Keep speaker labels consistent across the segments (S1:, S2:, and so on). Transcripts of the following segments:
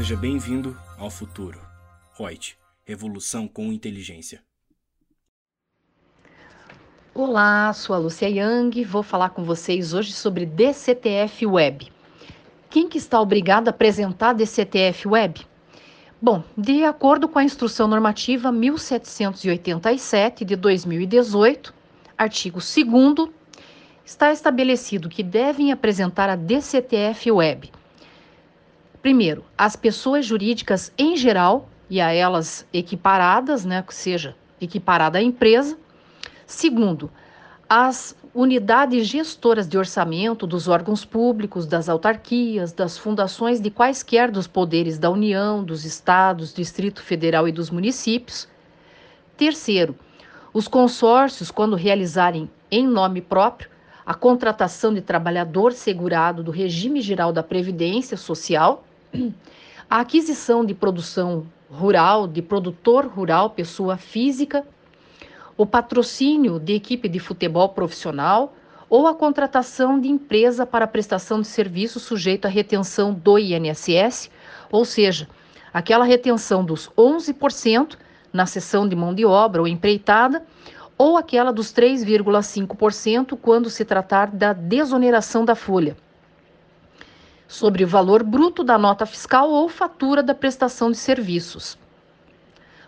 S1: Seja bem-vindo ao futuro. Reut, revolução com inteligência.
S2: Olá, sou a Lúcia Yang, vou falar com vocês hoje sobre DCTF Web. Quem que está obrigado a apresentar DCTF Web? Bom, de acordo com a Instrução Normativa 1787 de 2018, artigo 2 está estabelecido que devem apresentar a DCTF Web. Primeiro, as pessoas jurídicas em geral e a elas equiparadas, né, que seja equiparada à empresa. Segundo, as unidades gestoras de orçamento dos órgãos públicos, das autarquias, das fundações de quaisquer dos poderes da União, dos estados, Distrito Federal e dos municípios. Terceiro, os consórcios, quando realizarem em nome próprio a contratação de trabalhador segurado do regime geral da Previdência Social, a aquisição de produção rural, de produtor rural, pessoa física, o patrocínio de equipe de futebol profissional ou a contratação de empresa para prestação de serviço sujeito à retenção do INSS, ou seja, aquela retenção dos 11% na seção de mão de obra ou empreitada, ou aquela dos 3,5% quando se tratar da desoneração da folha, sobre o valor bruto da nota fiscal ou fatura da prestação de serviços.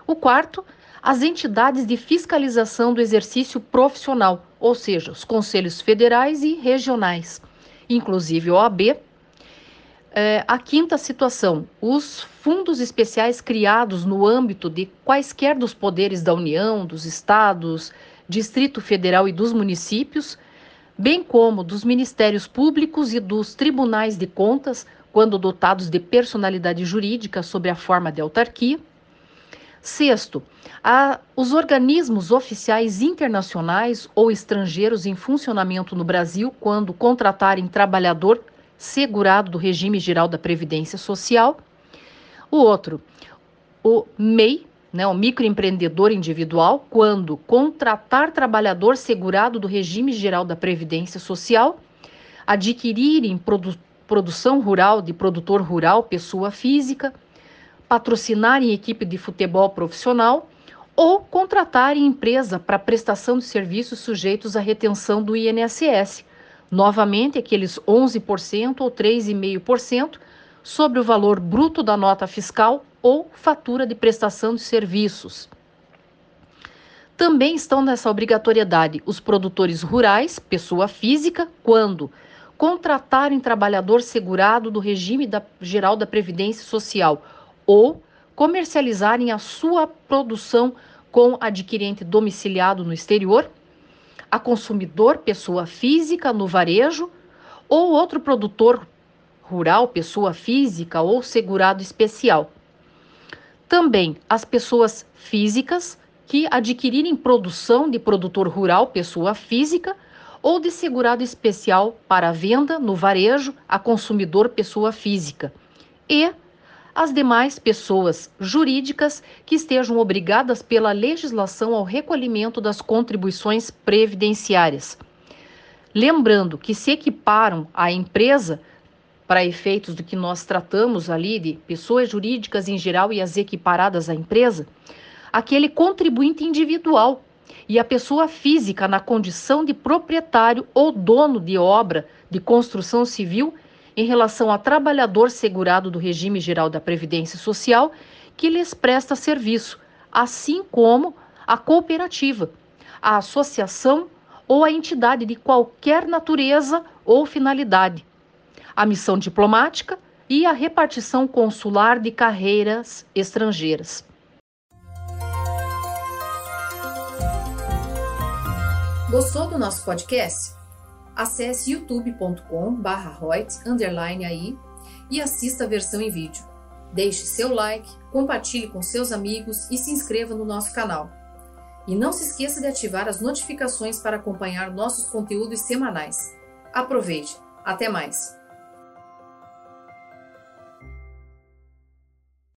S2: O quarto as entidades de fiscalização do exercício profissional, ou seja, os conselhos federais e regionais, inclusive o OAB. É, a quinta situação, os fundos especiais criados no âmbito de quaisquer dos poderes da União, dos estados, Distrito Federal e dos municípios, bem como dos ministérios públicos e dos tribunais de contas, quando dotados de personalidade jurídica sob a forma de autarquia. Sexto, a, os organismos oficiais internacionais ou estrangeiros em funcionamento no Brasil, quando contratarem trabalhador segurado do regime geral da Previdência Social. O outro, o MEI, né, o microempreendedor individual, quando contratar trabalhador segurado do regime geral da Previdência Social, adquirirem produ produção rural de produtor rural, pessoa física, patrocinarem equipe de futebol profissional ou contratarem empresa para prestação de serviços sujeitos à retenção do INSS. Novamente, aqueles 11% ou 3,5% sobre o valor bruto da nota fiscal ou fatura de prestação de serviços. Também estão nessa obrigatoriedade os produtores rurais, pessoa física, quando contratarem trabalhador segurado do regime da, geral da Previdência Social ou comercializarem a sua produção com adquirente domiciliado no exterior, a consumidor, pessoa física, no varejo, ou outro produtor rural, pessoa física ou segurado especial. Também as pessoas físicas que adquirirem produção de produtor rural, pessoa física, ou de segurado especial para venda no varejo a consumidor, pessoa física. E as demais pessoas jurídicas que estejam obrigadas pela legislação ao recolhimento das contribuições previdenciárias. Lembrando que se equiparam à empresa para efeitos do que nós tratamos ali de pessoas jurídicas em geral e as equiparadas à empresa, aquele contribuinte individual e a pessoa física na condição de proprietário ou dono de obra de construção civil em relação a trabalhador segurado do regime geral da Previdência Social que lhes presta serviço, assim como a cooperativa, a associação ou a entidade de qualquer natureza ou finalidade, a missão diplomática e a repartição consular de carreiras estrangeiras.
S3: Gostou do nosso podcast? Acesse youtube.com/barra aí e assista a versão em vídeo. Deixe seu like, compartilhe com seus amigos e se inscreva no nosso canal. E não se esqueça de ativar as notificações para acompanhar nossos conteúdos semanais. Aproveite! Até mais!